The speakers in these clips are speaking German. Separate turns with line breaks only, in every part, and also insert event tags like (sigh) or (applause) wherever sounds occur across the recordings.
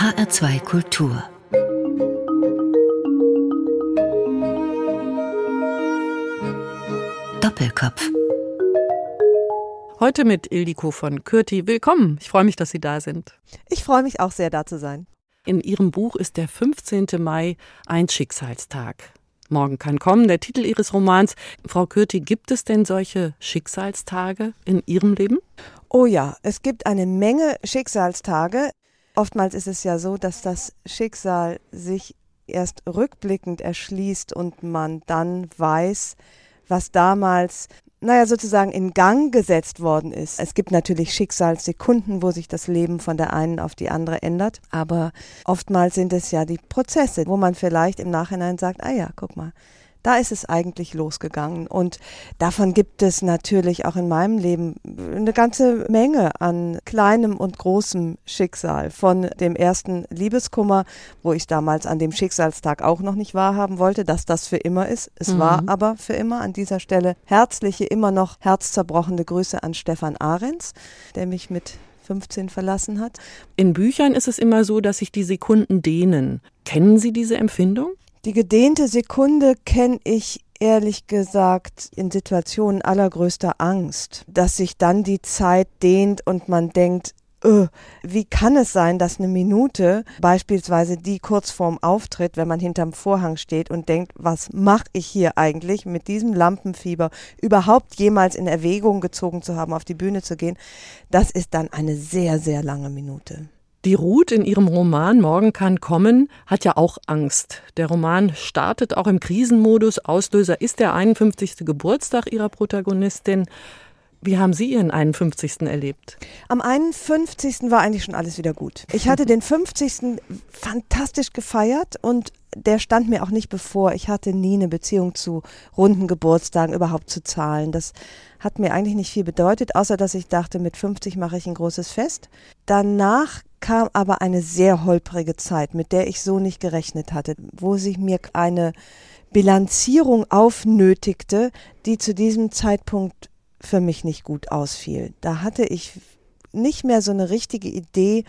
HR2 Kultur Doppelkopf
Heute mit Ildiko von Kürti. Willkommen. Ich freue mich, dass Sie da sind.
Ich freue mich auch sehr, da zu sein.
In Ihrem Buch ist der 15. Mai ein Schicksalstag. Morgen kann kommen, der Titel Ihres Romans. Frau Kürti, gibt es denn solche Schicksalstage in Ihrem Leben?
Oh ja, es gibt eine Menge Schicksalstage. Oftmals ist es ja so, dass das Schicksal sich erst rückblickend erschließt und man dann weiß, was damals naja, sozusagen in Gang gesetzt worden ist. Es gibt natürlich Schicksalssekunden, wo sich das Leben von der einen auf die andere ändert, aber oftmals sind es ja die Prozesse, wo man vielleicht im Nachhinein sagt, ah ja, guck mal, da ist es eigentlich losgegangen. Und davon gibt es natürlich auch in meinem Leben eine ganze Menge an kleinem und großem Schicksal. Von dem ersten Liebeskummer, wo ich damals an dem Schicksalstag auch noch nicht wahrhaben wollte, dass das für immer ist. Es mhm. war aber für immer an dieser Stelle herzliche, immer noch herzzerbrochene Grüße an Stefan Ahrens, der mich mit 15 verlassen hat.
In Büchern ist es immer so, dass sich die Sekunden dehnen. Kennen Sie diese Empfindung?
Die gedehnte Sekunde kenne ich ehrlich gesagt in Situationen allergrößter Angst, dass sich dann die Zeit dehnt und man denkt, öh, wie kann es sein, dass eine Minute, beispielsweise die kurz vorm Auftritt, wenn man hinterm Vorhang steht und denkt, was mache ich hier eigentlich mit diesem Lampenfieber, überhaupt jemals in Erwägung gezogen zu haben, auf die Bühne zu gehen, das ist dann eine sehr, sehr lange Minute.
Die Ruth in ihrem Roman Morgen kann kommen hat ja auch Angst. Der Roman startet auch im Krisenmodus. Auslöser ist der 51. Geburtstag ihrer Protagonistin. Wie haben Sie Ihren 51. erlebt?
Am 51. war eigentlich schon alles wieder gut. Ich hatte den 50. fantastisch gefeiert und der stand mir auch nicht bevor. Ich hatte nie eine Beziehung zu runden Geburtstagen überhaupt zu zahlen. Das hat mir eigentlich nicht viel bedeutet, außer dass ich dachte, mit 50 mache ich ein großes Fest. Danach kam aber eine sehr holprige Zeit, mit der ich so nicht gerechnet hatte, wo sich mir eine Bilanzierung aufnötigte, die zu diesem Zeitpunkt für mich nicht gut ausfiel. Da hatte ich nicht mehr so eine richtige Idee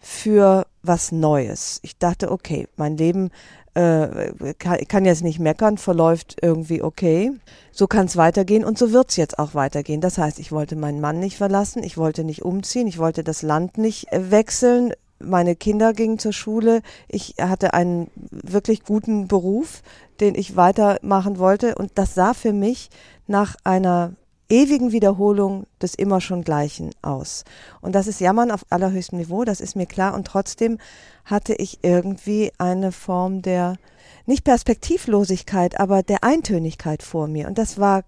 für was Neues. Ich dachte, okay, mein Leben äh, kann, kann, jetzt nicht meckern, verläuft irgendwie okay. So kann es weitergehen und so wird es jetzt auch weitergehen. Das heißt, ich wollte meinen Mann nicht verlassen, ich wollte nicht umziehen, ich wollte das Land nicht äh, wechseln. Meine Kinder gingen zur Schule. Ich hatte einen wirklich guten Beruf, den ich weitermachen wollte. Und das sah für mich nach einer ewigen Wiederholung des immer schon Gleichen aus. Und das ist Jammern auf allerhöchstem Niveau, das ist mir klar. Und trotzdem hatte ich irgendwie eine Form der, nicht Perspektivlosigkeit, aber der Eintönigkeit vor mir. Und das war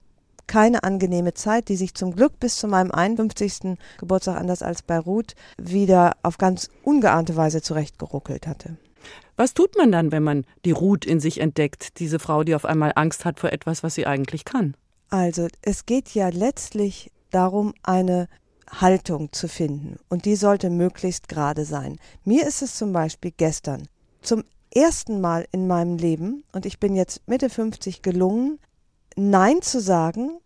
keine angenehme Zeit, die sich zum Glück bis zu meinem 51. Geburtstag, anders als bei Ruth, wieder auf ganz ungeahnte Weise zurechtgeruckelt hatte.
Was tut man dann, wenn man die Ruth in sich entdeckt, diese Frau, die auf einmal Angst hat vor etwas, was sie eigentlich kann?
Also es geht ja letztlich darum, eine Haltung zu finden. Und die sollte möglichst gerade sein. Mir ist es zum Beispiel gestern zum ersten Mal in meinem Leben, und ich bin jetzt Mitte 50 gelungen, Nein zu sagen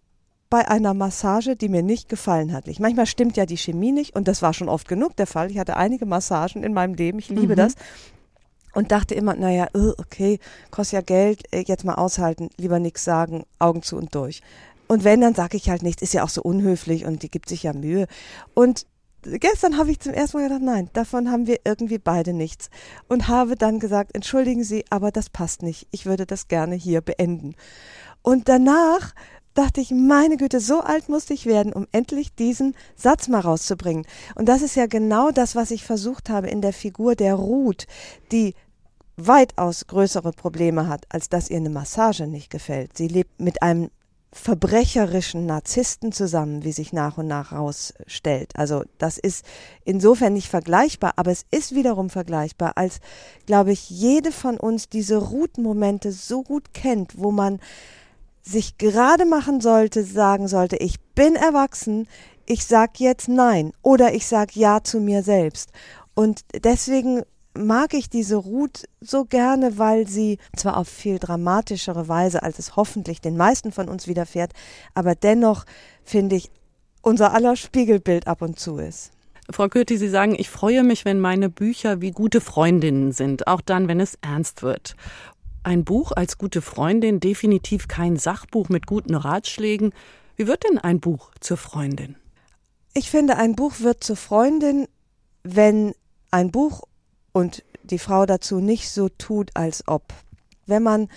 bei einer Massage, die mir nicht gefallen hat. Ich, manchmal stimmt ja die Chemie nicht und das war schon oft genug der Fall. Ich hatte einige Massagen in meinem Leben, ich liebe mhm. das. Und dachte immer, naja, äh, okay, kostet ja Geld, äh, jetzt mal aushalten, lieber nichts sagen, Augen zu und durch. Und wenn, dann sage ich halt nichts, ist ja auch so unhöflich und die gibt sich ja Mühe. Und gestern habe ich zum ersten Mal gedacht, nein, davon haben wir irgendwie beide nichts. Und habe dann gesagt, entschuldigen Sie, aber das passt nicht. Ich würde das gerne hier beenden. Und danach dachte ich, meine Güte, so alt musste ich werden, um endlich diesen Satz mal rauszubringen. Und das ist ja genau das, was ich versucht habe in der Figur der Ruth, die weitaus größere Probleme hat, als dass ihr eine Massage nicht gefällt. Sie lebt mit einem verbrecherischen Narzissten zusammen, wie sich nach und nach herausstellt. Also das ist insofern nicht vergleichbar, aber es ist wiederum vergleichbar, als, glaube ich, jede von uns diese Ruth-Momente so gut kennt, wo man sich gerade machen sollte, sagen sollte, ich bin erwachsen, ich sag jetzt nein oder ich sag ja zu mir selbst. Und deswegen mag ich diese Ruth so gerne, weil sie zwar auf viel dramatischere Weise, als es hoffentlich den meisten von uns widerfährt, aber dennoch finde ich unser aller Spiegelbild ab und zu ist.
Frau Kürti, Sie sagen, ich freue mich, wenn meine Bücher wie gute Freundinnen sind, auch dann, wenn es ernst wird. Ein Buch als gute Freundin, definitiv kein Sachbuch mit guten Ratschlägen. Wie wird denn ein Buch zur Freundin?
Ich finde, ein Buch wird zur Freundin, wenn ein Buch und die Frau dazu nicht so tut, als ob. Wenn man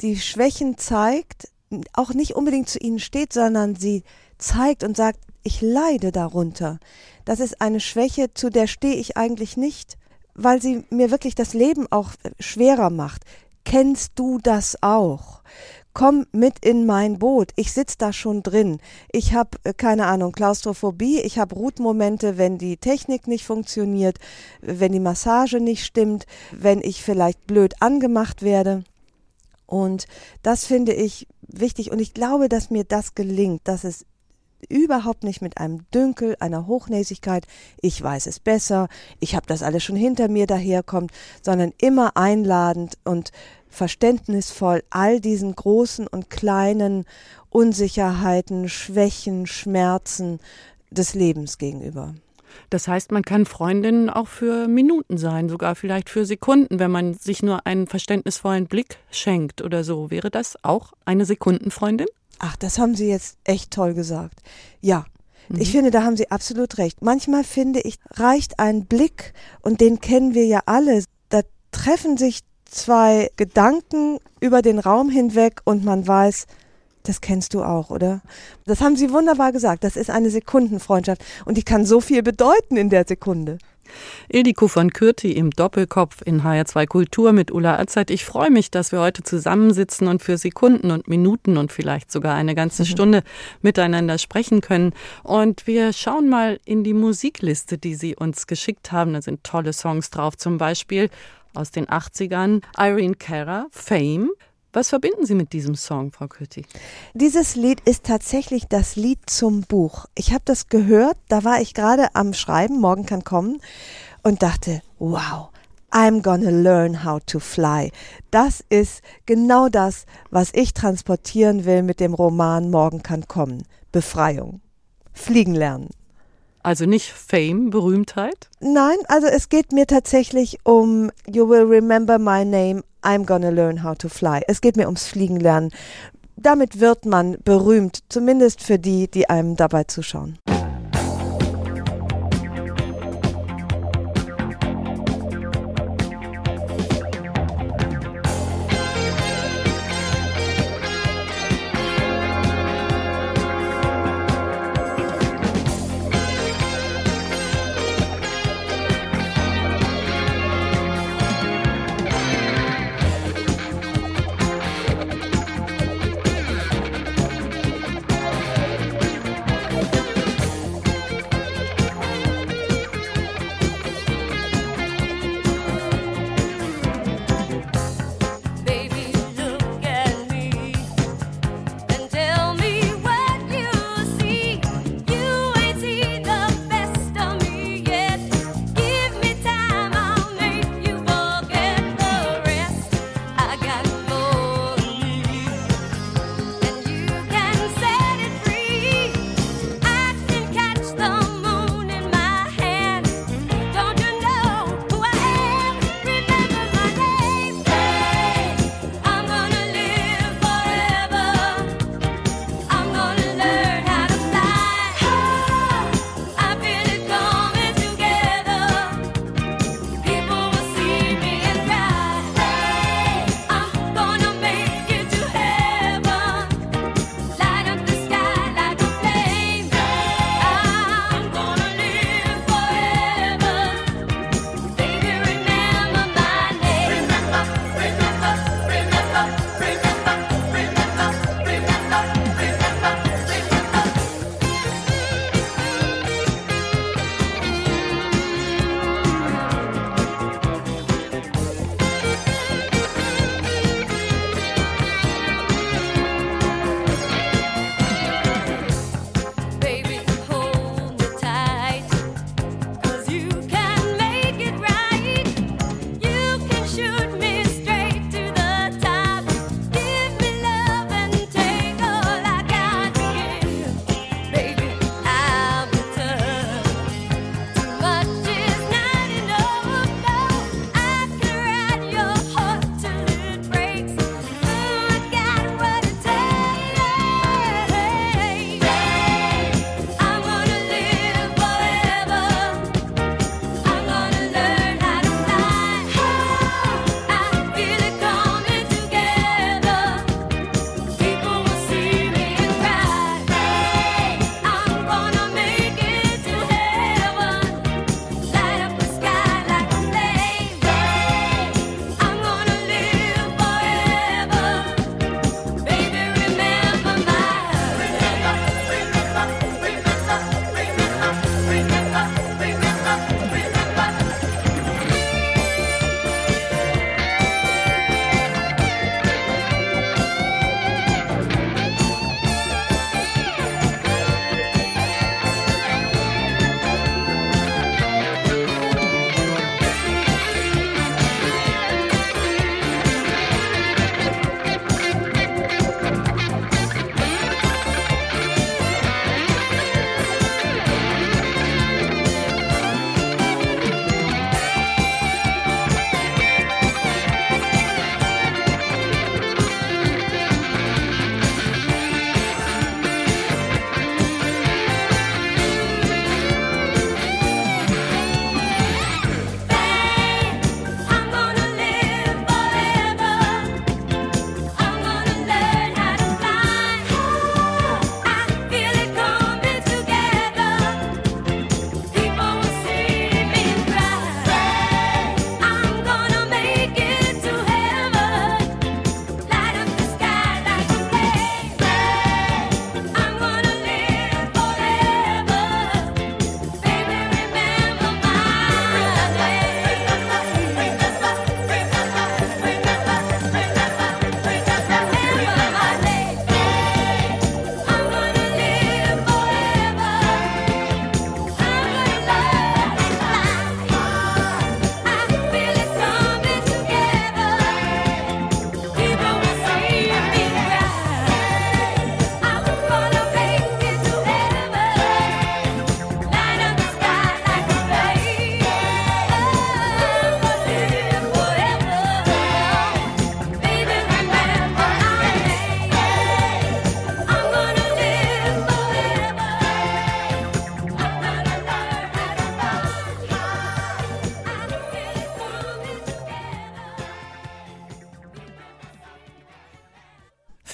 die Schwächen zeigt, auch nicht unbedingt zu ihnen steht, sondern sie zeigt und sagt, ich leide darunter. Das ist eine Schwäche, zu der stehe ich eigentlich nicht, weil sie mir wirklich das Leben auch schwerer macht. Kennst du das auch? Komm mit in mein Boot. Ich sitz da schon drin. Ich habe äh, keine Ahnung Klaustrophobie. Ich habe Rutmomente, wenn die Technik nicht funktioniert, wenn die Massage nicht stimmt, wenn ich vielleicht blöd angemacht werde. Und das finde ich wichtig. Und ich glaube, dass mir das gelingt, dass es überhaupt nicht mit einem Dünkel, einer Hochnäsigkeit, ich weiß es besser, ich habe das alles schon hinter mir daherkommt, sondern immer einladend und verständnisvoll all diesen großen und kleinen Unsicherheiten, Schwächen, Schmerzen des Lebens gegenüber.
Das heißt, man kann Freundinnen auch für Minuten sein, sogar vielleicht für Sekunden, wenn man sich nur einen verständnisvollen Blick schenkt oder so. Wäre das auch eine Sekundenfreundin?
Ach, das haben Sie jetzt echt toll gesagt. Ja. Ich mhm. finde, da haben Sie absolut recht. Manchmal finde ich, reicht ein Blick, und den kennen wir ja alle. Da treffen sich zwei Gedanken über den Raum hinweg und man weiß, das kennst du auch, oder? Das haben Sie wunderbar gesagt. Das ist eine Sekundenfreundschaft und die kann so viel bedeuten in der Sekunde.
Ildiko von Kürti im Doppelkopf in HR2 Kultur mit Ulla Azad. Ich freue mich, dass wir heute zusammensitzen und für Sekunden und Minuten und vielleicht sogar eine ganze mhm. Stunde miteinander sprechen können. Und wir schauen mal in die Musikliste, die Sie uns geschickt haben. Da sind tolle Songs drauf, zum Beispiel aus den 80ern Irene Cara, Fame. Was verbinden Sie mit diesem Song, Frau Kütti?
Dieses Lied ist tatsächlich das Lied zum Buch. Ich habe das gehört, da war ich gerade am Schreiben, morgen kann kommen, und dachte, wow, I'm gonna learn how to fly. Das ist genau das, was ich transportieren will mit dem Roman Morgen kann kommen. Befreiung. Fliegen lernen.
Also nicht Fame, Berühmtheit?
Nein, also es geht mir tatsächlich um You will remember my name, I'm gonna learn how to fly. Es geht mir ums Fliegen lernen. Damit wird man berühmt, zumindest für die, die einem dabei zuschauen.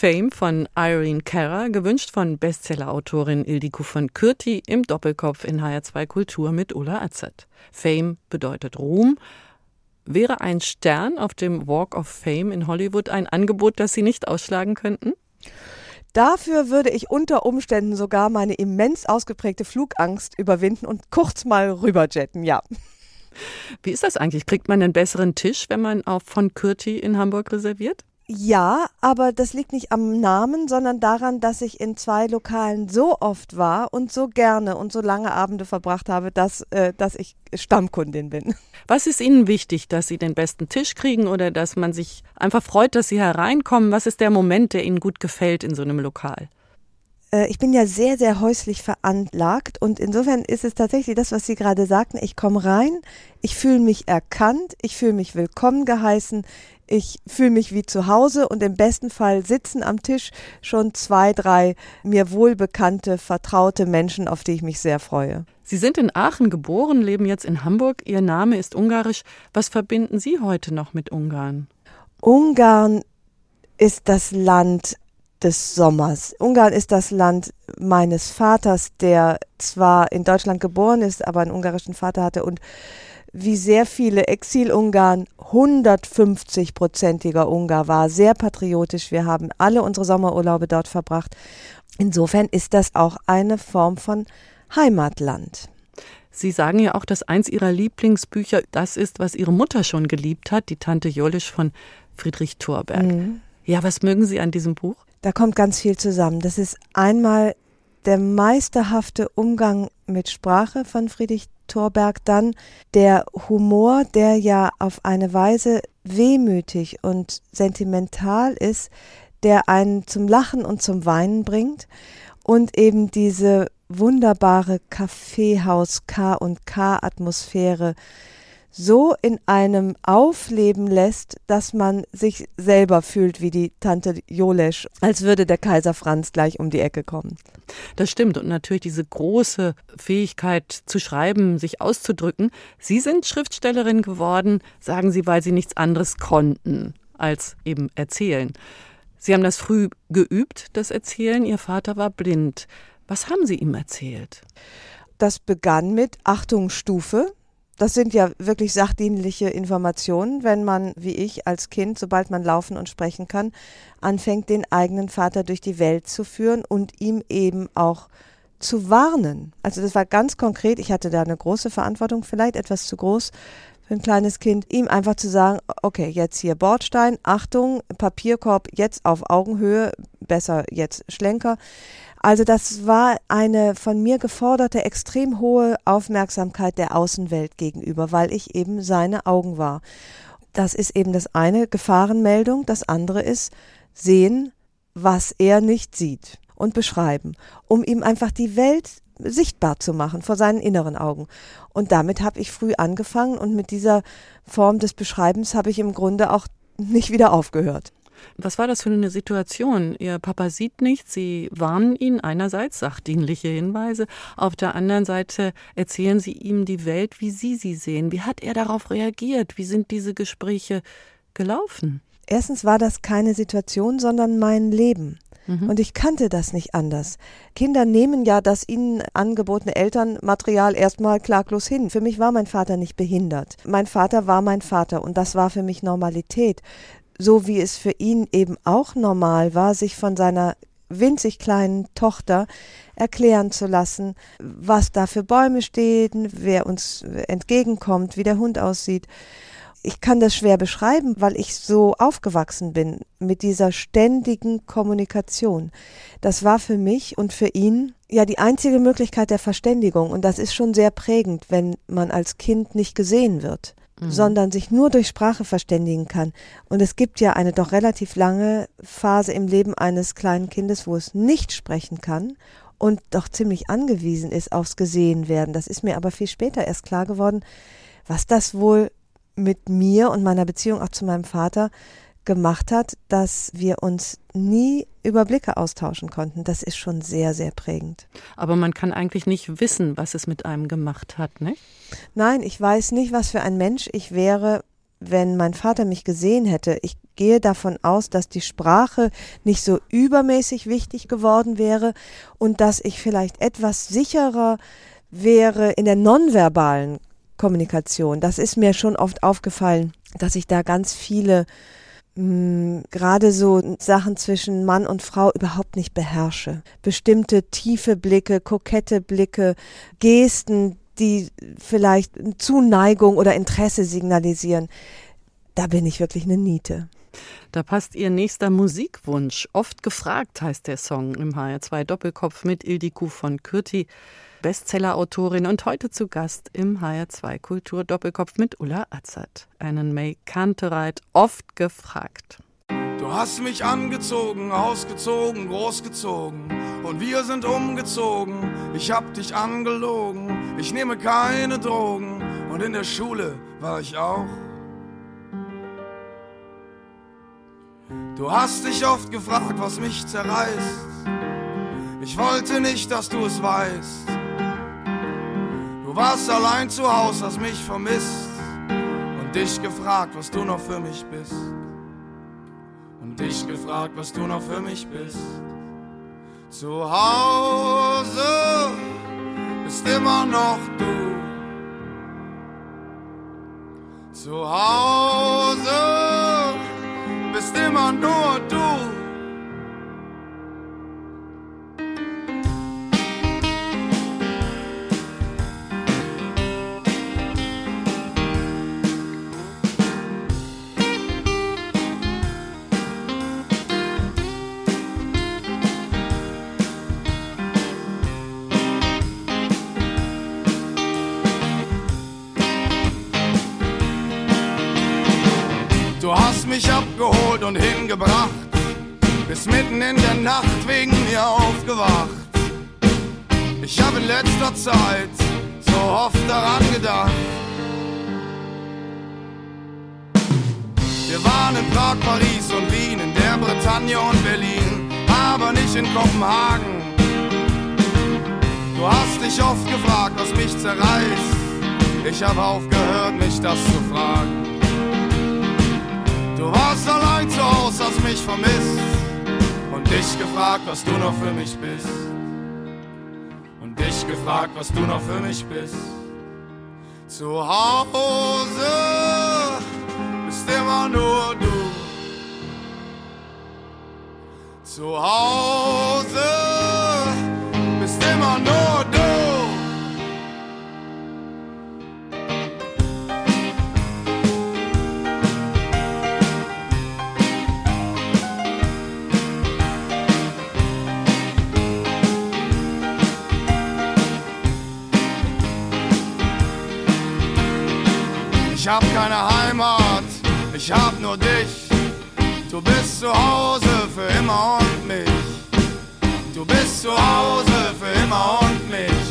Fame von Irene Kerrer, gewünscht von Bestsellerautorin Ildiko von Kürti im Doppelkopf in HR2 Kultur mit Ulla Azad. Fame bedeutet Ruhm. Wäre ein Stern auf dem Walk of Fame in Hollywood ein Angebot, das Sie nicht ausschlagen könnten?
Dafür würde ich unter Umständen sogar meine immens ausgeprägte Flugangst überwinden und kurz mal rüberjetten, ja.
Wie ist das eigentlich? Kriegt man einen besseren Tisch, wenn man auf von Kürti in Hamburg reserviert?
Ja, aber das liegt nicht am Namen, sondern daran, dass ich in zwei Lokalen so oft war und so gerne und so lange Abende verbracht habe, dass, äh, dass ich Stammkundin bin. (laughs)
Was ist Ihnen wichtig, dass Sie den besten Tisch kriegen oder dass man sich einfach freut, dass Sie hereinkommen? Was ist der Moment, der Ihnen gut gefällt in so einem Lokal?
Äh, ich bin ja sehr, sehr häuslich veranlagt und insofern ist es tatsächlich das, was Sie gerade sagten. Ich komme rein, ich fühle mich erkannt, ich fühle mich willkommen geheißen, ich fühle mich wie zu Hause und im besten Fall sitzen am Tisch schon zwei, drei mir wohlbekannte, vertraute Menschen, auf die ich mich sehr freue.
Sie sind in Aachen geboren, leben jetzt in Hamburg. Ihr Name ist ungarisch. Was verbinden Sie heute noch mit Ungarn?
Ungarn ist das Land des Sommers. Ungarn ist das Land meines Vaters, der zwar in Deutschland geboren ist, aber einen ungarischen Vater hatte und wie sehr viele Exil-Ungarn 150-prozentiger Ungar war, sehr patriotisch. Wir haben alle unsere Sommerurlaube dort verbracht. Insofern ist das auch eine Form von Heimatland.
Sie sagen ja auch, dass eins Ihrer Lieblingsbücher das ist, was Ihre Mutter schon geliebt hat, die Tante Jolisch von Friedrich Thorberg. Mhm. Ja, was mögen Sie an diesem Buch?
Da kommt ganz viel zusammen. Das ist einmal der meisterhafte Umgang mit Sprache von Friedrich Thorberg dann der Humor, der ja auf eine Weise wehmütig und sentimental ist, der einen zum Lachen und zum Weinen bringt und eben diese wunderbare Kaffeehaus K und K Atmosphäre so in einem aufleben lässt, dass man sich selber fühlt wie die Tante Jolesch, als würde der Kaiser Franz gleich um die Ecke kommen.
Das stimmt und natürlich diese große Fähigkeit zu schreiben, sich auszudrücken. Sie sind Schriftstellerin geworden, sagen Sie, weil Sie nichts anderes konnten als eben erzählen. Sie haben das früh geübt, das Erzählen. Ihr Vater war blind. Was haben Sie ihm erzählt?
Das begann mit Achtung Stufe. Das sind ja wirklich sachdienliche Informationen, wenn man, wie ich als Kind, sobald man laufen und sprechen kann, anfängt, den eigenen Vater durch die Welt zu führen und ihm eben auch zu warnen. Also das war ganz konkret, ich hatte da eine große Verantwortung, vielleicht etwas zu groß für ein kleines Kind, ihm einfach zu sagen, okay, jetzt hier Bordstein, Achtung, Papierkorb jetzt auf Augenhöhe, besser jetzt Schlenker. Also das war eine von mir geforderte extrem hohe Aufmerksamkeit der Außenwelt gegenüber, weil ich eben seine Augen war. Das ist eben das eine Gefahrenmeldung, das andere ist sehen, was er nicht sieht und beschreiben, um ihm einfach die Welt sichtbar zu machen vor seinen inneren Augen. Und damit habe ich früh angefangen und mit dieser Form des Beschreibens habe ich im Grunde auch nicht wieder aufgehört.
Was war das für eine Situation? Ihr Papa sieht nichts, Sie warnen ihn einerseits, sachdienliche Hinweise, auf der anderen Seite erzählen Sie ihm die Welt, wie Sie sie sehen. Wie hat er darauf reagiert? Wie sind diese Gespräche gelaufen?
Erstens war das keine Situation, sondern mein Leben. Mhm. Und ich kannte das nicht anders. Kinder nehmen ja das ihnen angebotene Elternmaterial erstmal klaglos hin. Für mich war mein Vater nicht behindert. Mein Vater war mein Vater und das war für mich Normalität so wie es für ihn eben auch normal war, sich von seiner winzig kleinen Tochter erklären zu lassen, was da für Bäume stehen, wer uns entgegenkommt, wie der Hund aussieht. Ich kann das schwer beschreiben, weil ich so aufgewachsen bin mit dieser ständigen Kommunikation. Das war für mich und für ihn ja die einzige Möglichkeit der Verständigung und das ist schon sehr prägend, wenn man als Kind nicht gesehen wird. Mhm. sondern sich nur durch Sprache verständigen kann. Und es gibt ja eine doch relativ lange Phase im Leben eines kleinen Kindes, wo es nicht sprechen kann und doch ziemlich angewiesen ist aufs Gesehenwerden. Das ist mir aber viel später erst klar geworden, was das wohl mit mir und meiner Beziehung auch zu meinem Vater gemacht hat, dass wir uns nie Überblicke austauschen konnten. Das ist schon sehr, sehr prägend.
Aber man kann eigentlich nicht wissen, was es mit einem gemacht hat, ne?
Nein, ich weiß nicht, was für ein Mensch ich wäre, wenn mein Vater mich gesehen hätte. Ich gehe davon aus, dass die Sprache nicht so übermäßig wichtig geworden wäre und dass ich vielleicht etwas sicherer wäre in der nonverbalen Kommunikation. Das ist mir schon oft aufgefallen, dass ich da ganz viele mh, gerade so Sachen zwischen Mann und Frau überhaupt nicht beherrsche. Bestimmte tiefe Blicke, kokette Blicke, Gesten, die vielleicht Zuneigung oder Interesse signalisieren. Da bin ich wirklich eine Niete.
Da passt Ihr nächster Musikwunsch. Oft gefragt heißt der Song im HR2 Doppelkopf mit Ildiko von Kürti, Bestsellerautorin und heute zu Gast im HR2 Kultur Doppelkopf mit Ulla Azad. Einen May Kantereit oft gefragt.
Du hast mich angezogen, ausgezogen, großgezogen und wir sind umgezogen. Ich hab dich angelogen, ich nehme keine Drogen und in der Schule war ich auch. Du hast dich oft gefragt, was mich zerreißt. Ich wollte nicht, dass du es weißt. Du warst allein zu Hause, hast mich vermisst und dich gefragt, was du noch für mich bist. Und dich gefragt, was du noch für mich bist. Zu Hause bist immer noch du. Zu Hause abgeholt und hingebracht, bist mitten in der Nacht wegen mir aufgewacht. Ich habe in letzter Zeit so oft daran gedacht. Wir waren in Prag, Paris und Wien, in der Bretagne und Berlin, aber nicht in Kopenhagen. Du hast dich oft gefragt, was mich zerreißt. Ich habe aufgehört, mich das zu fragen. Du warst allein zu Hause, hast mich vermisst und dich gefragt, was du noch für mich bist. Und dich gefragt, was du noch für mich bist. Zu Hause bist immer nur du. Zu Hause Ich hab keine Heimat, ich hab nur dich. Du bist zu Hause für immer und mich. Du bist zu Hause für immer und mich.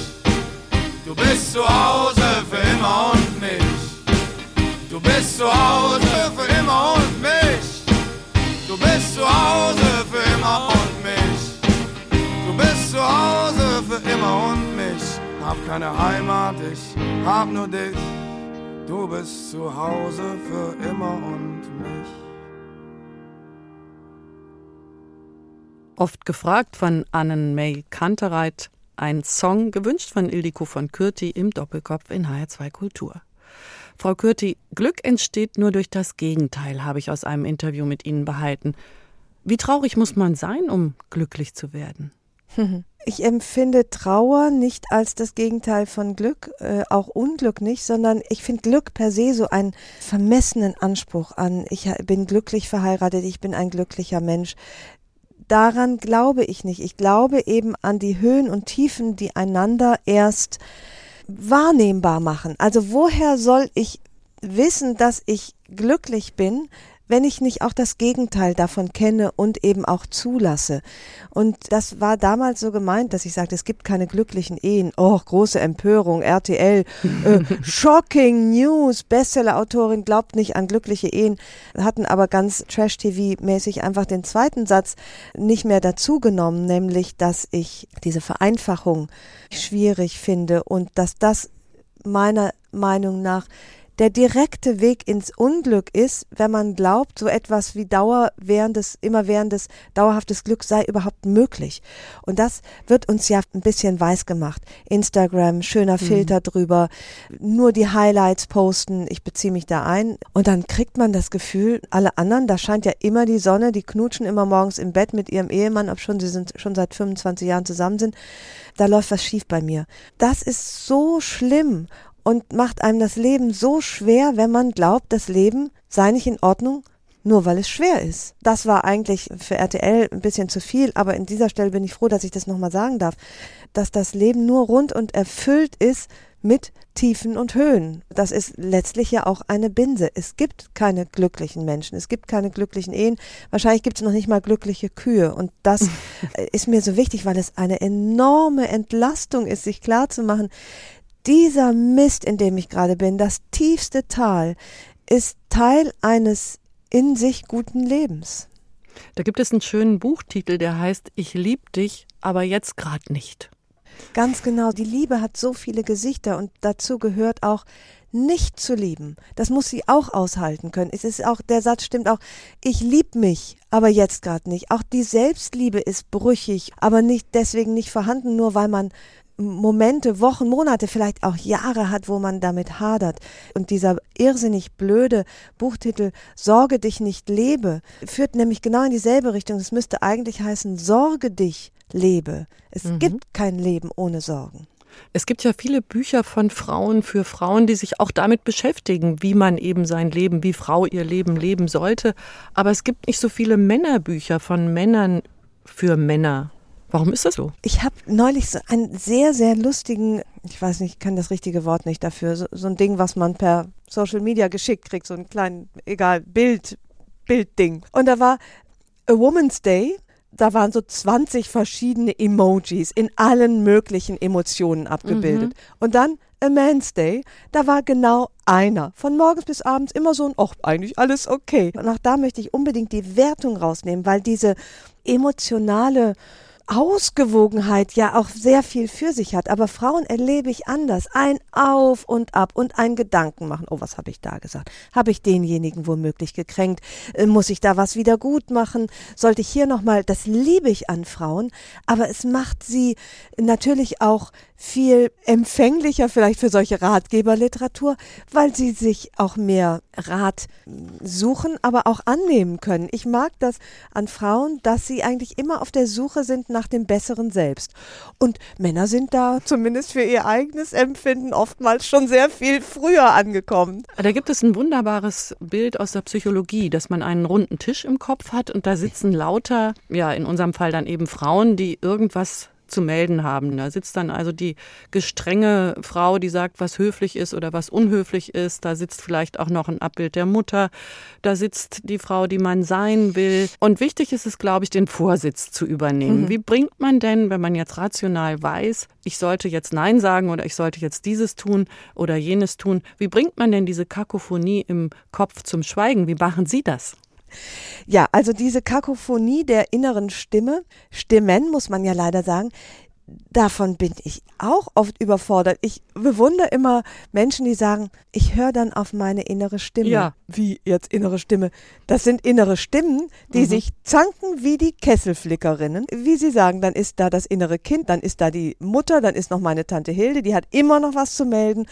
Du bist zu Hause für immer und mich. Du bist zu Hause für immer und mich. Du bist zu Hause für immer und mich. Du bist zu Hause für immer und mich. Hab keine Heimat, ich hab nur dich. Du bist zu Hause für immer und mich.
Oft gefragt von Annen May Kantereit. Ein Song gewünscht von Ildiko von Kürti im Doppelkopf in HR2 Kultur. Frau Kürti, Glück entsteht nur durch das Gegenteil, habe ich aus einem Interview mit Ihnen behalten. Wie traurig muss man sein, um glücklich zu werden? (laughs)
Ich empfinde Trauer nicht als das Gegenteil von Glück, äh, auch Unglück nicht, sondern ich finde Glück per se so einen vermessenen Anspruch an. Ich bin glücklich verheiratet, ich bin ein glücklicher Mensch. Daran glaube ich nicht. Ich glaube eben an die Höhen und Tiefen, die einander erst wahrnehmbar machen. Also woher soll ich wissen, dass ich glücklich bin, wenn ich nicht auch das Gegenteil davon kenne und eben auch zulasse. Und das war damals so gemeint, dass ich sagte, es gibt keine glücklichen Ehen. Oh, große Empörung, RTL, äh, (laughs) shocking News, Bestseller-Autorin glaubt nicht an glückliche Ehen, hatten aber ganz Trash-TV-mäßig einfach den zweiten Satz nicht mehr dazugenommen, nämlich, dass ich diese Vereinfachung schwierig finde und dass das meiner Meinung nach der direkte Weg ins Unglück ist, wenn man glaubt, so etwas wie dauerwährendes, immerwährendes, dauerhaftes Glück sei überhaupt möglich. Und das wird uns ja ein bisschen weiß gemacht. Instagram, schöner mhm. Filter drüber, nur die Highlights posten, ich beziehe mich da ein. Und dann kriegt man das Gefühl, alle anderen, da scheint ja immer die Sonne, die knutschen immer morgens im Bett mit ihrem Ehemann, ob schon sie sind schon seit 25 Jahren zusammen sind, da läuft was schief bei mir. Das ist so schlimm und macht einem das Leben so schwer, wenn man glaubt, das Leben sei nicht in Ordnung, nur weil es schwer ist. Das war eigentlich für RTL ein bisschen zu viel, aber in dieser Stelle bin ich froh, dass ich das nochmal sagen darf, dass das Leben nur rund und erfüllt ist mit Tiefen und Höhen. Das ist letztlich ja auch eine Binse. Es gibt keine glücklichen Menschen, es gibt keine glücklichen Ehen. Wahrscheinlich gibt es noch nicht mal glückliche Kühe. Und das (laughs) ist mir so wichtig, weil es eine enorme Entlastung ist, sich klarzumachen, dieser Mist, in dem ich gerade bin, das tiefste Tal, ist Teil eines in sich guten Lebens.
Da gibt es einen schönen Buchtitel, der heißt Ich lieb dich, aber jetzt gerade nicht.
Ganz genau, die Liebe hat so viele Gesichter und dazu gehört auch nicht zu lieben. Das muss sie auch aushalten können. Es ist auch der Satz stimmt auch, ich lieb mich, aber jetzt gerade nicht. Auch die Selbstliebe ist brüchig, aber nicht deswegen nicht vorhanden, nur weil man Momente, Wochen, Monate, vielleicht auch Jahre hat, wo man damit hadert. Und dieser irrsinnig blöde Buchtitel Sorge dich nicht lebe führt nämlich genau in dieselbe Richtung. Es müsste eigentlich heißen Sorge dich lebe. Es mhm. gibt kein Leben ohne Sorgen.
Es gibt ja viele Bücher von Frauen für Frauen, die sich auch damit beschäftigen, wie man eben sein Leben, wie Frau ihr Leben leben sollte. Aber es gibt nicht so viele Männerbücher von Männern für Männer. Warum ist das so?
Ich habe neulich so einen sehr, sehr lustigen, ich weiß nicht, ich kann das richtige Wort nicht dafür, so, so ein Ding, was man per Social Media geschickt kriegt, so ein kleinen, egal, Bild, Bildding. Und da war A Woman's Day da waren so 20 verschiedene Emojis in allen möglichen Emotionen abgebildet. Mhm. Und dann A Man's Day, da war genau einer. Von morgens bis abends immer so ein, ach, eigentlich alles okay. Und auch da möchte ich unbedingt die Wertung rausnehmen, weil diese emotionale Ausgewogenheit ja auch sehr viel für sich hat. Aber Frauen erlebe ich anders. Ein Auf und Ab und ein Gedanken machen. Oh, was habe ich da gesagt? Habe ich denjenigen womöglich gekränkt? Äh, muss ich da was wieder gut machen? Sollte ich hier nochmal, das liebe ich an Frauen, aber es macht sie natürlich auch viel empfänglicher vielleicht für solche Ratgeberliteratur, weil sie sich auch mehr Rat suchen, aber auch annehmen können. Ich mag das an Frauen, dass sie eigentlich immer auf der Suche sind nach dem besseren Selbst. Und Männer sind da zumindest für ihr eigenes Empfinden oftmals schon sehr viel früher angekommen.
Da gibt es ein wunderbares Bild aus der Psychologie, dass man einen runden Tisch im Kopf hat und da sitzen lauter, ja, in unserem Fall dann eben Frauen, die irgendwas zu melden haben. Da sitzt dann also die gestrenge Frau, die sagt, was höflich ist oder was unhöflich ist. Da sitzt vielleicht auch noch ein Abbild der Mutter. Da sitzt die Frau, die man sein will. Und wichtig ist es, glaube ich, den Vorsitz zu übernehmen. Mhm. Wie bringt man denn, wenn man jetzt rational weiß, ich sollte jetzt Nein sagen oder ich sollte jetzt dieses tun oder jenes tun, wie bringt man denn diese Kakophonie im Kopf zum Schweigen? Wie machen Sie das?
Ja, also diese Kakophonie der inneren Stimme, Stimmen muss man ja leider sagen, davon bin ich auch oft überfordert. Ich bewundere immer Menschen, die sagen, ich höre dann auf meine innere Stimme.
Ja.
Wie jetzt innere Stimme? Das sind innere Stimmen, die mhm. sich zanken wie die Kesselflickerinnen. Wie sie sagen, dann ist da das innere Kind, dann ist da die Mutter, dann ist noch meine Tante Hilde, die hat immer noch was zu melden.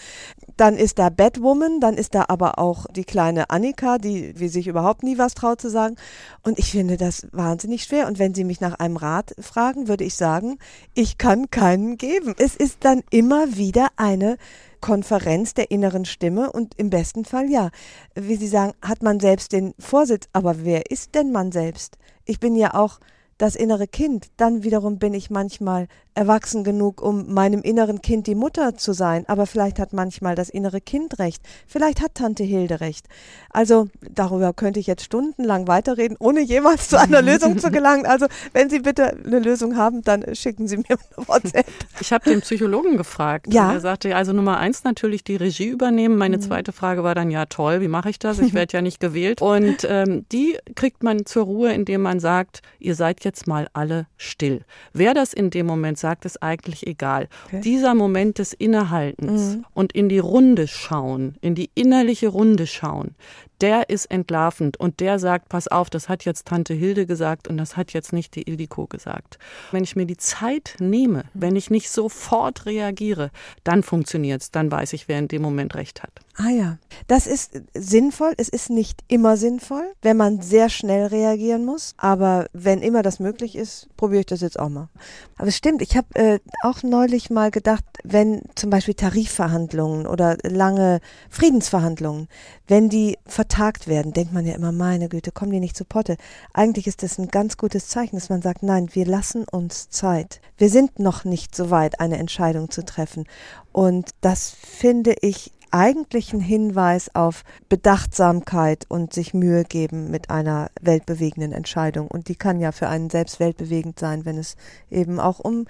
Dann ist da Batwoman, dann ist da aber auch die kleine Annika, die wie sich überhaupt nie was traut zu sagen. Und ich finde das wahnsinnig schwer. Und wenn Sie mich nach einem Rat fragen, würde ich sagen, ich kann keinen geben. Es ist dann immer wieder eine Konferenz der inneren Stimme und im besten Fall ja. Wie Sie sagen, hat man selbst den Vorsitz. Aber wer ist denn man selbst? Ich bin ja auch das innere Kind. Dann wiederum bin ich manchmal erwachsen genug, um meinem inneren Kind die Mutter zu sein, aber vielleicht hat manchmal das innere Kind recht, vielleicht hat Tante Hilde recht. Also darüber könnte ich jetzt stundenlang weiterreden, ohne jemals zu einer (laughs) Lösung zu gelangen. Also wenn Sie bitte eine Lösung haben, dann schicken Sie mir eine WhatsApp.
Ich habe den Psychologen gefragt.
Ja.
Er sagte, also Nummer eins natürlich die Regie übernehmen. Meine mhm. zweite Frage war dann, ja toll, wie mache ich das? Ich (laughs) werde ja nicht gewählt. Und ähm, die kriegt man zur Ruhe, indem man sagt, ihr seid jetzt mal alle still. Wer das in dem Moment sagt, ist eigentlich egal.
Okay.
Dieser Moment des Innehaltens und in die Runde schauen, in die innerliche Runde schauen, der ist entlarvend und der sagt, pass auf, das hat jetzt Tante Hilde gesagt und das hat jetzt nicht die Ildiko gesagt. Wenn ich mir die Zeit nehme, wenn ich nicht sofort reagiere, dann funktioniert's, dann weiß ich, wer in dem Moment recht hat.
Ah ja, das ist sinnvoll. Es ist nicht immer sinnvoll, wenn man sehr schnell reagieren muss. Aber wenn immer das möglich ist, probiere ich das jetzt auch mal. Aber es stimmt, ich habe äh, auch neulich mal gedacht, wenn zum Beispiel Tarifverhandlungen oder lange Friedensverhandlungen, wenn die vertagt werden, denkt man ja immer, meine Güte, kommen die nicht zu Potte. Eigentlich ist das ein ganz gutes Zeichen, dass man sagt, nein, wir lassen uns Zeit. Wir sind noch nicht so weit, eine Entscheidung zu treffen. Und das finde ich eigentlich ein Hinweis auf Bedachtsamkeit und sich Mühe geben mit einer weltbewegenden Entscheidung. Und die kann ja für einen selbst weltbewegend sein, wenn es eben auch um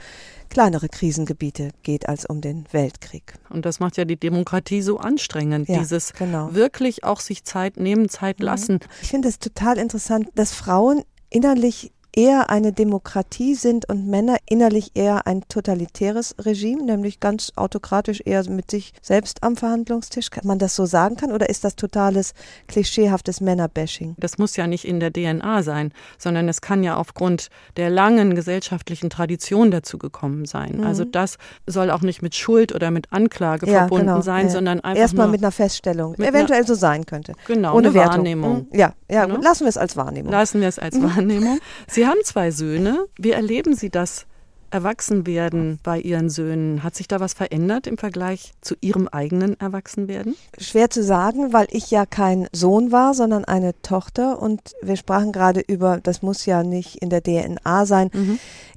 kleinere Krisengebiete geht als um den Weltkrieg.
Und das macht ja die Demokratie so anstrengend,
Ja,
dieses
genau.
wirklich auch sich Zeit nehmen, Zeit lassen.
Ich finde es total interessant, dass Frauen innerlich eher eine Demokratie sind und Männer innerlich eher ein totalitäres Regime, nämlich ganz autokratisch eher mit sich selbst am Verhandlungstisch. Kann man das so sagen kann oder ist das totales klischeehaftes Männerbashing?
Das muss ja nicht in der DNA sein, sondern es kann ja aufgrund der langen gesellschaftlichen Tradition dazu gekommen sein. Also das soll auch nicht mit Schuld oder mit Anklage verbunden sein,
Mhm. ja.
sondern einfach
erstmal mit einer Feststellung,
mit
eventuell so sein könnte.
Genau,
ohne.
Wahrnehmung.
Mhm. Ja, ja, gut, lassen wir es als Wahrnehmung.
lassen wir es als
Mhm. (laughs)
Wahrnehmung. Sie haben zwei Söhne. Wie erleben Sie das Erwachsenwerden bei Ihren Söhnen? Hat sich da was verändert im Vergleich zu Ihrem eigenen Erwachsenwerden?
Schwer zu sagen, weil ich ja kein Sohn war, sondern eine Tochter. Und wir sprachen gerade über, das muss ja nicht in der DNA sein.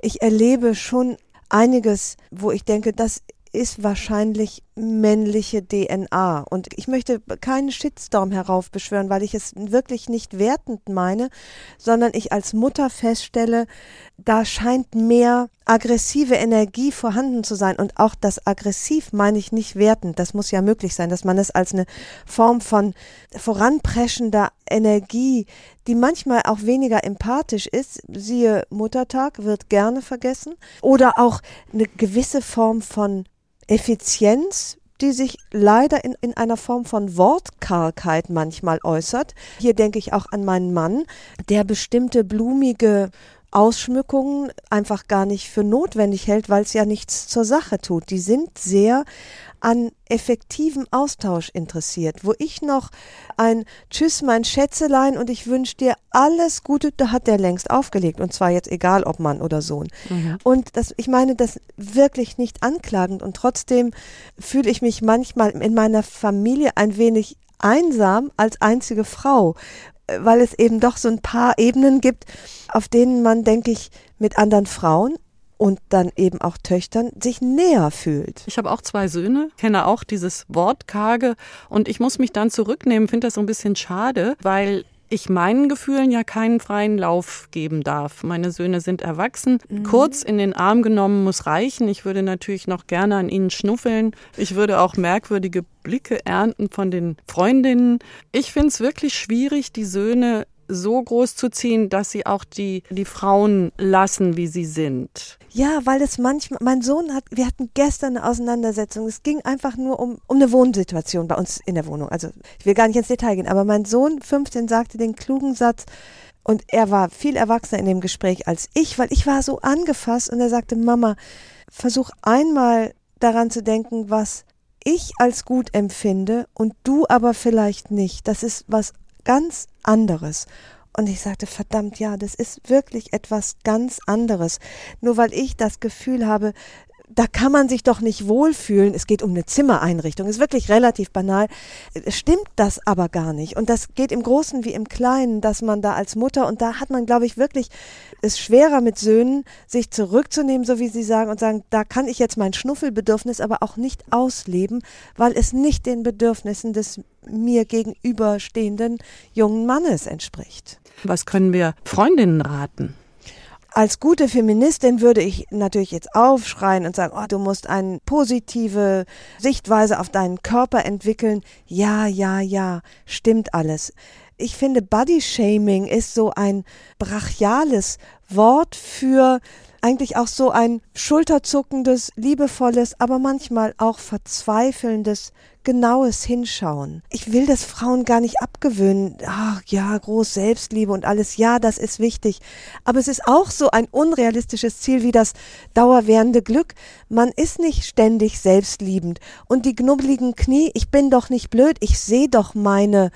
Ich erlebe schon einiges, wo ich denke, das ist wahrscheinlich männliche DNA. Und ich möchte keinen Shitstorm heraufbeschwören, weil ich es wirklich nicht wertend meine, sondern ich als Mutter feststelle, da scheint mehr aggressive Energie vorhanden zu sein. Und auch das aggressiv meine ich nicht wertend. Das muss ja möglich sein, dass man es als eine Form von voranpreschender Energie, die manchmal auch weniger empathisch ist, siehe Muttertag, wird gerne vergessen. Oder auch eine gewisse Form von Effizienz, die sich leider in, in einer Form von Wortkargheit manchmal äußert. Hier denke ich auch an meinen Mann, der bestimmte blumige Ausschmückungen einfach gar nicht für notwendig hält, weil es ja nichts zur Sache tut. Die sind sehr an effektivem Austausch interessiert. Wo ich noch ein Tschüss, mein Schätzelein und ich wünsche dir alles Gute, da hat der längst aufgelegt. Und zwar jetzt egal, ob Mann oder Sohn. Und das, ich meine das wirklich nicht anklagend. Und trotzdem fühle ich mich manchmal in meiner Familie ein wenig einsam als einzige Frau, weil es eben doch so ein paar Ebenen gibt, auf denen man, denke ich, mit anderen Frauen und dann eben auch Töchtern sich näher fühlt.
Ich habe auch zwei Söhne, kenne auch dieses Wort karge und ich muss mich dann zurücknehmen, finde das so ein bisschen schade, weil ich meinen Gefühlen ja keinen freien Lauf geben darf. Meine Söhne sind erwachsen. Kurz in den Arm genommen muss reichen. Ich würde natürlich noch gerne an ihnen schnuffeln. Ich würde auch merkwürdige Blicke ernten von den Freundinnen. Ich finde es wirklich schwierig, die Söhne so groß zu ziehen, dass sie auch die, die Frauen lassen, wie sie sind.
Ja, weil es manchmal, mein Sohn hat, wir hatten gestern eine Auseinandersetzung. Es ging einfach nur um, um eine Wohnsituation bei uns in der Wohnung. Also ich will gar nicht ins Detail gehen, aber mein Sohn 15 sagte den klugen Satz, und er war viel erwachsener in dem Gespräch als ich, weil ich war so angefasst und er sagte, Mama, versuch einmal daran zu denken, was ich als gut empfinde und du aber vielleicht nicht. Das ist was ganz anderes. Und ich sagte, verdammt, ja, das ist wirklich etwas ganz anderes. Nur weil ich das Gefühl habe, da kann man sich doch nicht wohlfühlen. Es geht um eine Zimmereinrichtung. Ist wirklich relativ banal. Stimmt das aber gar nicht. Und das geht im Großen wie im Kleinen, dass man da als Mutter, und da hat man, glaube ich, wirklich es schwerer mit Söhnen, sich zurückzunehmen, so wie Sie sagen, und sagen, da kann ich jetzt mein Schnuffelbedürfnis aber auch nicht ausleben, weil es nicht den Bedürfnissen des mir gegenüberstehenden jungen Mannes entspricht.
Was können wir Freundinnen raten?
Als gute Feministin würde ich natürlich jetzt aufschreien und sagen, oh, du musst eine positive Sichtweise auf deinen Körper entwickeln. Ja, ja, ja, stimmt alles. Ich finde, Body-Shaming ist so ein brachiales Wort für eigentlich auch so ein schulterzuckendes, liebevolles, aber manchmal auch verzweifelndes, genaues Hinschauen. Ich will das Frauen gar nicht abgewöhnen. Ach ja, groß Selbstliebe und alles. Ja, das ist wichtig. Aber es ist auch so ein unrealistisches Ziel wie das dauerwährende Glück. Man ist nicht ständig selbstliebend. Und die knubbeligen Knie, ich bin doch nicht blöd. Ich sehe doch meine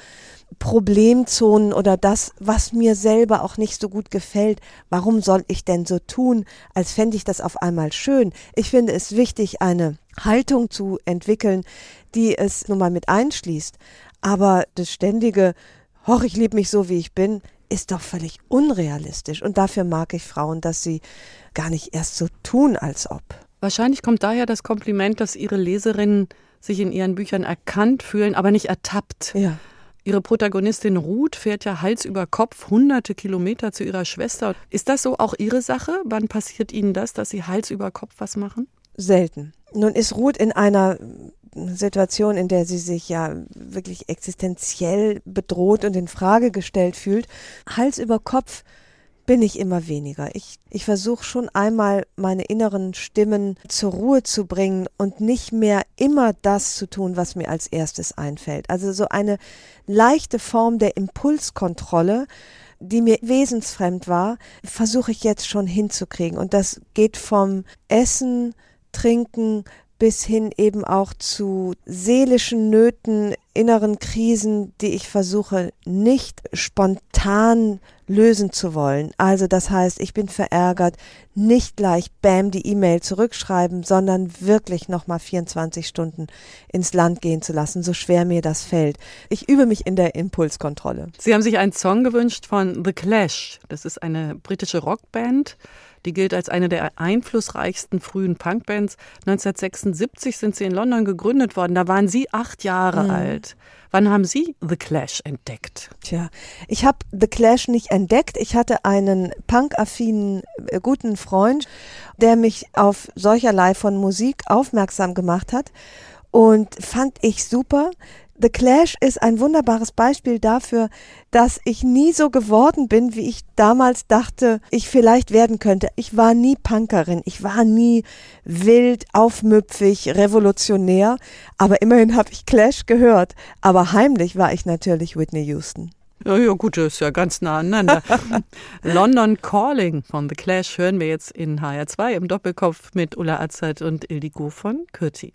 Problemzonen oder das, was mir selber auch nicht so gut gefällt. Warum soll ich denn so tun, als fände ich das auf einmal schön? Ich finde es wichtig, eine Haltung zu entwickeln, die es nun mal mit einschließt. Aber das ständige, hoch, ich liebe mich so, wie ich bin, ist doch völlig unrealistisch. Und dafür mag ich Frauen, dass sie gar nicht erst so tun, als ob.
Wahrscheinlich kommt daher das Kompliment, dass ihre Leserinnen sich in ihren Büchern erkannt fühlen, aber nicht ertappt.
Ja.
Ihre Protagonistin Ruth fährt ja Hals über Kopf hunderte Kilometer zu ihrer Schwester. Ist das so auch Ihre Sache? Wann passiert Ihnen das, dass Sie Hals über Kopf was machen?
Selten. Nun ist Ruth in einer Situation, in der sie sich ja wirklich existenziell bedroht und in Frage gestellt fühlt. Hals über Kopf bin ich immer weniger. Ich, ich versuche schon einmal meine inneren Stimmen zur Ruhe zu bringen und nicht mehr immer das zu tun, was mir als erstes einfällt. Also so eine leichte Form der Impulskontrolle, die mir wesensfremd war, versuche ich jetzt schon hinzukriegen. Und das geht vom Essen, Trinken bis hin eben auch zu seelischen Nöten, inneren Krisen, die ich versuche nicht spontan lösen zu wollen. Also das heißt, ich bin verärgert, nicht gleich bam die E-Mail zurückschreiben, sondern wirklich nochmal 24 Stunden ins Land gehen zu lassen, so schwer mir das fällt. Ich übe mich in der Impulskontrolle.
Sie haben sich einen Song gewünscht von The Clash. Das ist eine britische Rockband. Die gilt als eine der einflussreichsten frühen Punkbands. 1976 sind sie in London gegründet worden. Da waren Sie acht Jahre mhm. alt. Wann haben Sie The Clash entdeckt?
Tja, ich habe The Clash nicht entdeckt. Ich hatte einen punkaffinen äh, guten Freund, der mich auf solcherlei von Musik aufmerksam gemacht hat und fand ich super. The Clash ist ein wunderbares Beispiel dafür, dass ich nie so geworden bin, wie ich damals dachte, ich vielleicht werden könnte. Ich war nie Punkerin, ich war nie wild, aufmüpfig, revolutionär, aber immerhin habe ich Clash gehört. Aber heimlich war ich natürlich Whitney Houston.
Ja, ja, gut, das ist ja ganz nah aneinander. (laughs) London Calling von The Clash hören wir jetzt in HR2 im Doppelkopf mit Ulla Azad und Ildiko von Kürti.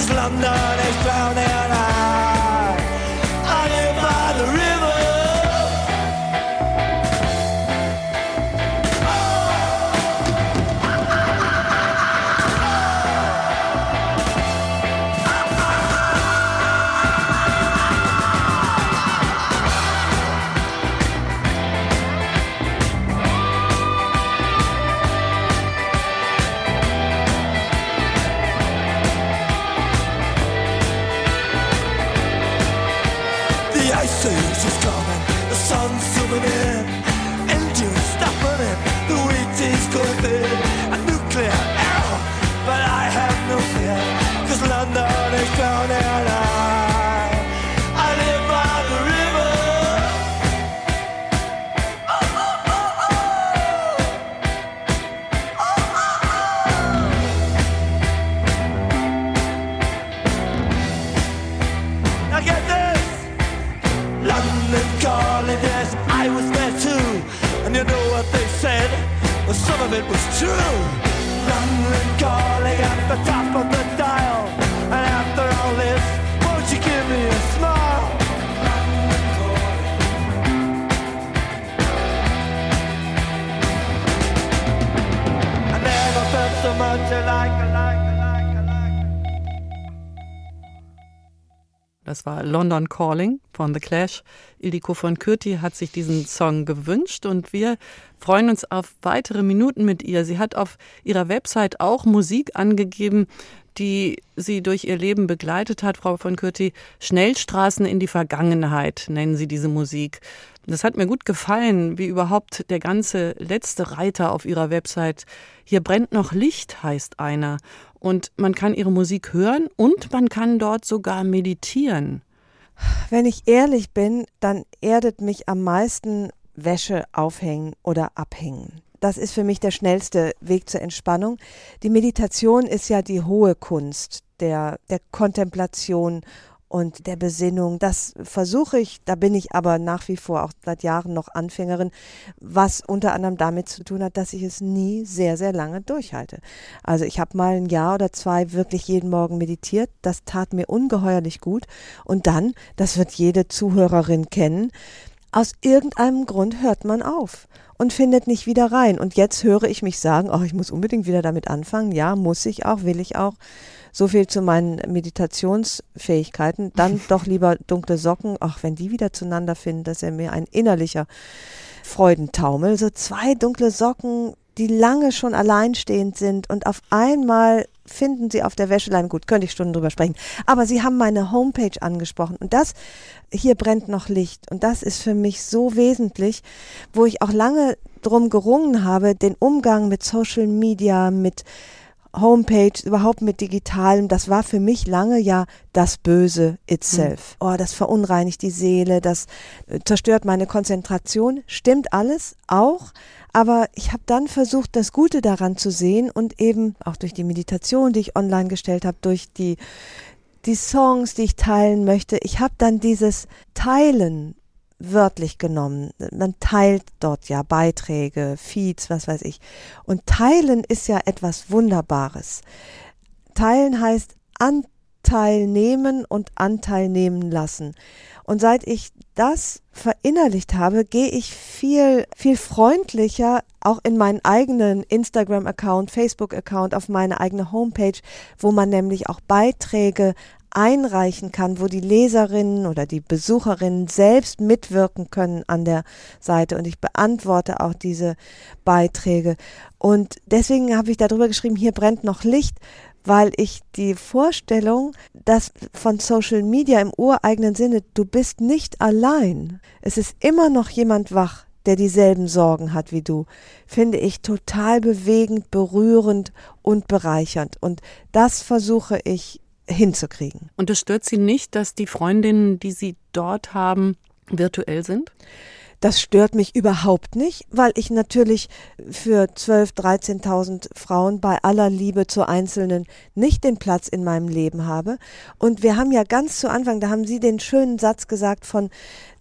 cause London is drowning. I,
some of it was true. London calling at the top of the
Das war London Calling von The Clash. Ildiko von Kürti hat sich diesen Song gewünscht und wir freuen uns auf weitere Minuten mit ihr. Sie hat auf ihrer Website auch Musik angegeben, die sie durch ihr Leben begleitet hat, Frau von Kürti. Schnellstraßen in die Vergangenheit nennen sie diese Musik. Das hat mir gut gefallen, wie überhaupt der ganze letzte Reiter auf ihrer Website. Hier brennt noch Licht, heißt einer. Und man kann ihre Musik hören und man kann dort sogar meditieren.
Wenn ich ehrlich bin, dann erdet mich am meisten Wäsche aufhängen oder abhängen. Das ist für mich der schnellste Weg zur Entspannung. Die Meditation ist ja die hohe Kunst der, der Kontemplation und der Besinnung. Das versuche ich, da bin ich aber nach wie vor auch seit Jahren noch Anfängerin, was unter anderem damit zu tun hat, dass ich es nie sehr, sehr lange durchhalte. Also ich habe mal ein Jahr oder zwei wirklich jeden Morgen meditiert. Das tat mir ungeheuerlich gut. Und dann, das wird jede Zuhörerin kennen, aus irgendeinem Grund hört man auf und findet nicht wieder rein. Und jetzt höre ich mich sagen, oh, ich muss unbedingt wieder damit anfangen. Ja, muss ich auch, will ich auch. So viel zu meinen Meditationsfähigkeiten. Dann (laughs) doch lieber dunkle Socken. Ach, wenn die wieder zueinander finden, das ist ja mir ein innerlicher Freudentaumel. So zwei dunkle Socken, die lange schon alleinstehend sind und auf einmal finden Sie auf der Wäscheleine, gut, könnte ich Stunden drüber sprechen, aber Sie haben meine Homepage angesprochen und das, hier brennt noch Licht und das ist für mich so wesentlich, wo ich auch lange drum gerungen habe, den Umgang mit Social Media, mit Homepage, überhaupt mit Digitalem, das war für mich lange ja das Böse itself. Oh, das verunreinigt die Seele, das äh, zerstört meine Konzentration. Stimmt alles auch, aber ich habe dann versucht, das Gute daran zu sehen und eben auch durch die Meditation, die ich online gestellt habe, durch die die Songs, die ich teilen möchte. Ich habe dann dieses Teilen wörtlich genommen. Man teilt dort ja Beiträge, Feeds, was weiß ich. Und teilen ist ja etwas Wunderbares. Teilen heißt Anteil nehmen und Anteil nehmen lassen. Und seit ich das verinnerlicht habe, gehe ich viel, viel freundlicher auch in meinen eigenen Instagram-Account, Facebook-Account, auf meine eigene Homepage, wo man nämlich auch Beiträge einreichen kann, wo die Leserinnen oder die Besucherinnen selbst mitwirken können an der Seite. Und ich beantworte auch diese Beiträge. Und deswegen habe ich darüber geschrieben, hier brennt noch Licht, weil ich die Vorstellung, dass von Social Media im ureigenen Sinne, du bist nicht allein. Es ist immer noch jemand wach, der dieselben Sorgen hat wie du, finde ich total bewegend, berührend und bereichernd. Und das versuche ich hinzukriegen.
Und es stört Sie nicht, dass die Freundinnen, die Sie dort haben, virtuell sind?
Das stört mich überhaupt nicht, weil ich natürlich für 12.000, 13.000 Frauen bei aller Liebe zu Einzelnen nicht den Platz in meinem Leben habe. Und wir haben ja ganz zu Anfang, da haben Sie den schönen Satz gesagt von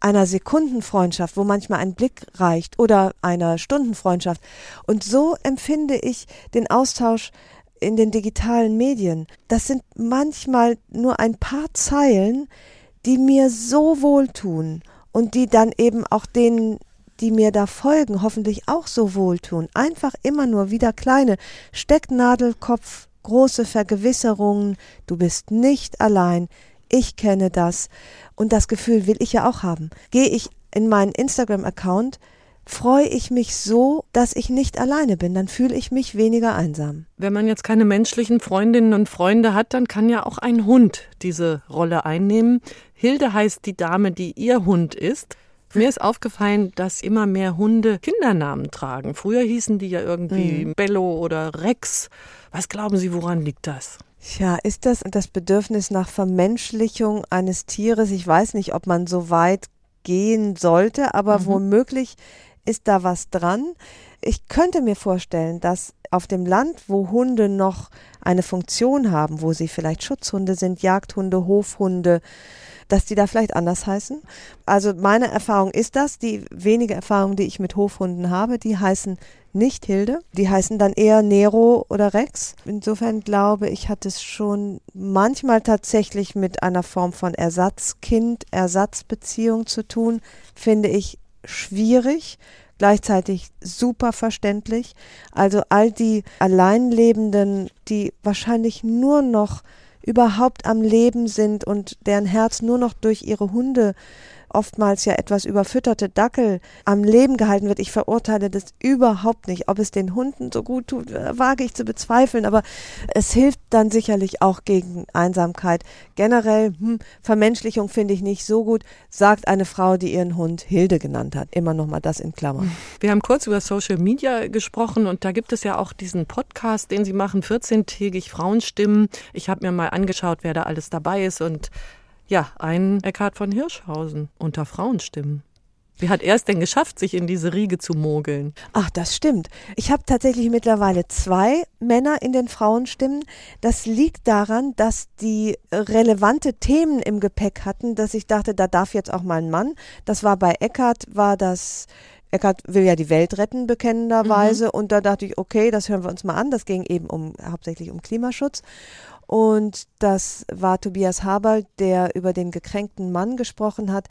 einer Sekundenfreundschaft, wo manchmal ein Blick reicht oder einer Stundenfreundschaft. Und so empfinde ich den Austausch in den digitalen Medien. Das sind manchmal nur ein paar Zeilen, die mir so wohltun und die dann eben auch denen, die mir da folgen, hoffentlich auch so wohltun. Einfach immer nur wieder kleine Stecknadelkopf, große Vergewisserungen, du bist nicht allein, ich kenne das und das Gefühl will ich ja auch haben. Gehe ich in meinen Instagram-Account, freue ich mich so, dass ich nicht alleine bin. Dann fühle ich mich weniger einsam.
Wenn man jetzt keine menschlichen Freundinnen und Freunde hat, dann kann ja auch ein Hund diese Rolle einnehmen. Hilde heißt die Dame, die ihr Hund ist. Mir ist aufgefallen, dass immer mehr Hunde Kindernamen tragen. Früher hießen die ja irgendwie mhm. Bello oder Rex. Was glauben Sie, woran liegt das?
Tja, ist das das Bedürfnis nach Vermenschlichung eines Tieres? Ich weiß nicht, ob man so weit gehen sollte, aber mhm. womöglich ist da was dran. Ich könnte mir vorstellen, dass auf dem Land, wo Hunde noch eine Funktion haben, wo sie vielleicht Schutzhunde sind, Jagdhunde, Hofhunde, dass die da vielleicht anders heißen. Also meine Erfahrung ist das, die wenige Erfahrung, die ich mit Hofhunden habe, die heißen nicht Hilde, die heißen dann eher Nero oder Rex. Insofern glaube ich, hat es schon manchmal tatsächlich mit einer Form von Ersatzkind, Ersatzbeziehung zu tun, finde ich schwierig gleichzeitig super verständlich. Also all die Alleinlebenden, die wahrscheinlich nur noch überhaupt am Leben sind und deren Herz nur noch durch ihre Hunde oftmals ja etwas überfütterte Dackel am Leben gehalten wird. Ich verurteile das überhaupt nicht. Ob es den Hunden so gut tut, äh, wage ich zu bezweifeln, aber es hilft dann sicherlich auch gegen Einsamkeit. Generell, hm, Vermenschlichung finde ich nicht so gut, sagt eine Frau, die ihren Hund Hilde genannt hat. Immer noch mal das in Klammern.
Wir haben kurz über Social Media gesprochen und da gibt es ja auch diesen Podcast, den Sie machen, 14-tägig Frauenstimmen. Ich habe mir mal angeschaut, wer da alles dabei ist und ja, ein Eckhard von Hirschhausen unter Frauenstimmen. Wie hat er es denn geschafft, sich in diese Riege zu mogeln?
Ach, das stimmt. Ich habe tatsächlich mittlerweile zwei Männer in den Frauenstimmen. Das liegt daran, dass die relevante Themen im Gepäck hatten, dass ich dachte, da darf jetzt auch mal ein Mann. Das war bei Eckhard, war das Eckhard will ja die Welt retten, bekennenderweise. Mhm. Und da dachte ich, okay, das hören wir uns mal an. Das ging eben um hauptsächlich um Klimaschutz. Und das war Tobias Haberl, der über den gekränkten Mann gesprochen hat.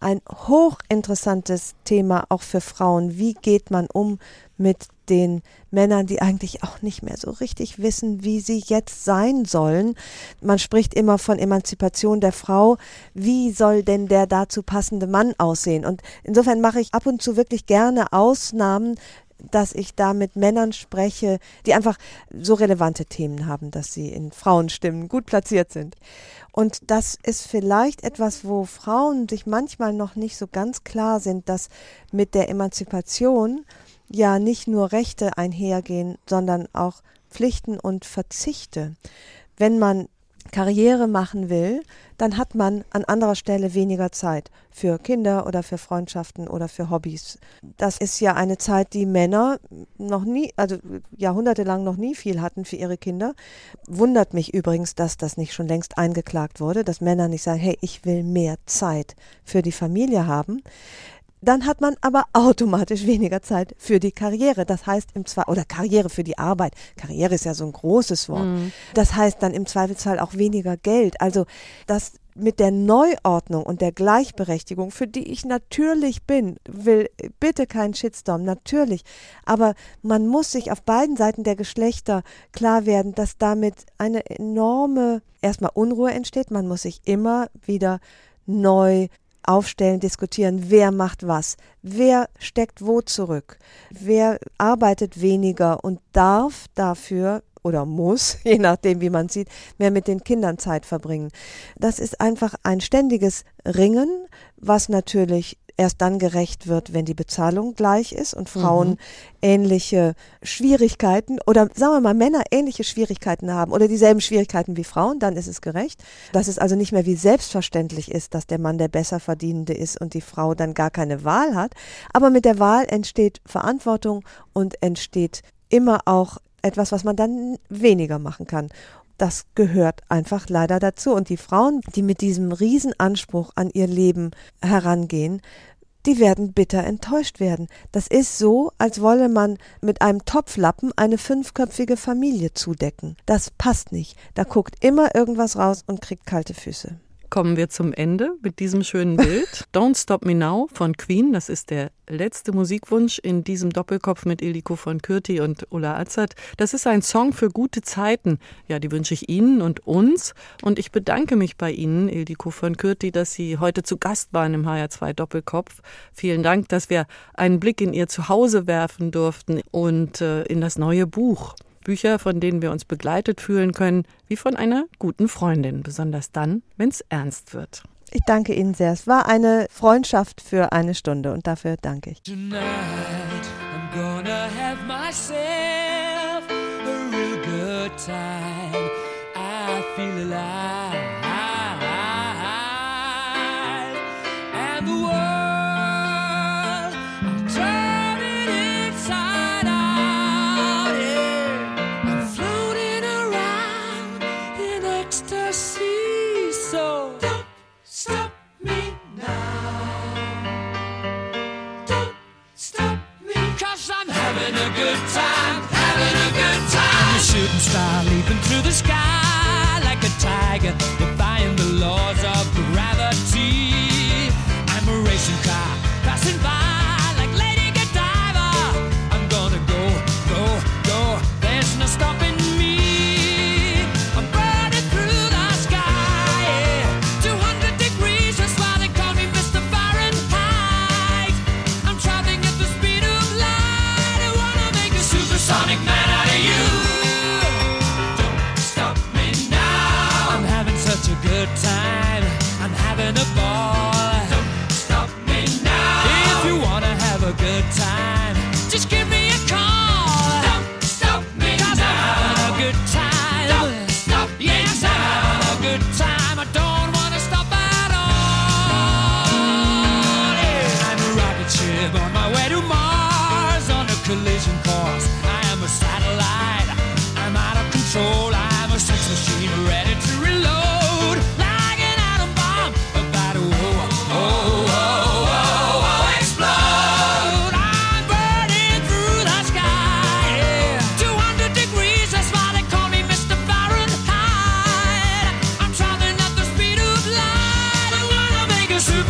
Ein hochinteressantes Thema auch für Frauen. Wie geht man um mit den Männern, die eigentlich auch nicht mehr so richtig wissen, wie sie jetzt sein sollen. Man spricht immer von Emanzipation der Frau. Wie soll denn der dazu passende Mann aussehen? Und insofern mache ich ab und zu wirklich gerne Ausnahmen dass ich da mit Männern spreche, die einfach so relevante Themen haben, dass sie in Frauenstimmen gut platziert sind. Und das ist vielleicht etwas, wo Frauen sich manchmal noch nicht so ganz klar sind, dass mit der Emanzipation ja nicht nur Rechte einhergehen, sondern auch Pflichten und Verzichte. Wenn man Karriere machen will, dann hat man an anderer Stelle weniger Zeit für Kinder oder für Freundschaften oder für Hobbys. Das ist ja eine Zeit, die Männer noch nie, also jahrhundertelang noch nie viel hatten für ihre Kinder. Wundert mich übrigens, dass das nicht schon längst eingeklagt wurde, dass Männer nicht sagen, hey, ich will mehr Zeit für die Familie haben dann hat man aber automatisch weniger Zeit für die Karriere. Das heißt im Zweifel, oder Karriere für die Arbeit. Karriere ist ja so ein großes Wort. Mhm. Das heißt dann im Zweifelsfall auch weniger Geld. Also das mit der Neuordnung und der Gleichberechtigung, für die ich natürlich bin, will bitte keinen Shitstorm, natürlich. Aber man muss sich auf beiden Seiten der Geschlechter klar werden, dass damit eine enorme erstmal Unruhe entsteht. Man muss sich immer wieder neu aufstellen, diskutieren, wer macht was, wer steckt wo zurück, wer arbeitet weniger und darf dafür oder muss, (laughs) je nachdem, wie man sieht, mehr mit den Kindern Zeit verbringen. Das ist einfach ein ständiges Ringen, was natürlich erst dann gerecht wird, wenn die Bezahlung gleich ist und Frauen mhm. ähnliche Schwierigkeiten oder sagen wir mal Männer ähnliche Schwierigkeiten haben oder dieselben Schwierigkeiten wie Frauen, dann ist es gerecht. Dass es also nicht mehr wie selbstverständlich ist, dass der Mann der besser verdienende ist und die Frau dann gar keine Wahl hat. Aber mit der Wahl entsteht Verantwortung und entsteht immer auch etwas, was man dann weniger machen kann das gehört einfach leider dazu. Und die Frauen, die mit diesem Riesenanspruch an ihr Leben herangehen, die werden bitter enttäuscht werden. Das ist so, als wolle man mit einem Topflappen eine fünfköpfige Familie zudecken. Das passt nicht. Da guckt immer irgendwas raus und kriegt kalte Füße.
Kommen wir zum Ende mit diesem schönen Bild. (laughs) Don't Stop Me Now von Queen, das ist der letzte Musikwunsch in diesem Doppelkopf mit Iliko von Kürti und Ulla Azad. Das ist ein Song für gute Zeiten. Ja, die wünsche ich Ihnen und uns. Und ich bedanke mich bei Ihnen, Ildiko von Kürti, dass Sie heute zu Gast waren im HR2 Doppelkopf. Vielen Dank, dass wir einen Blick in Ihr Zuhause werfen durften und äh, in das neue Buch. Bücher, von denen wir uns begleitet fühlen können, wie von einer guten Freundin, besonders dann, wenn es ernst wird.
Ich danke Ihnen sehr. Es war eine Freundschaft für eine Stunde und dafür danke ich.
Tonight I'm gonna have myself a real good time. I feel alive.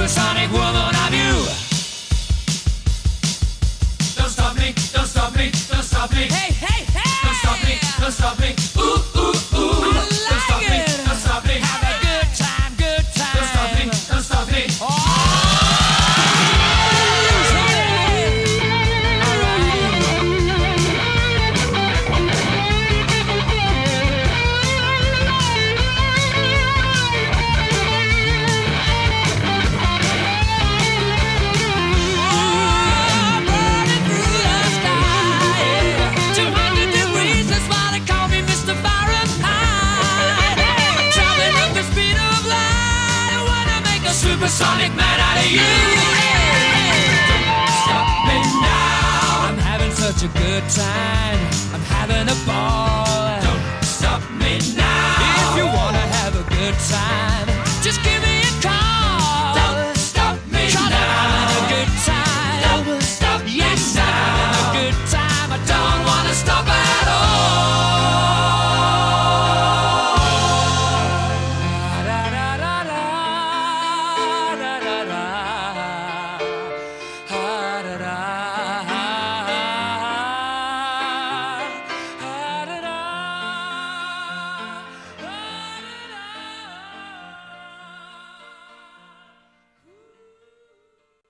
Supersonic woman of you. Don't stop me, don't stop me, don't stop me. Hey, hey, hey! Don't stop me, don't stop me.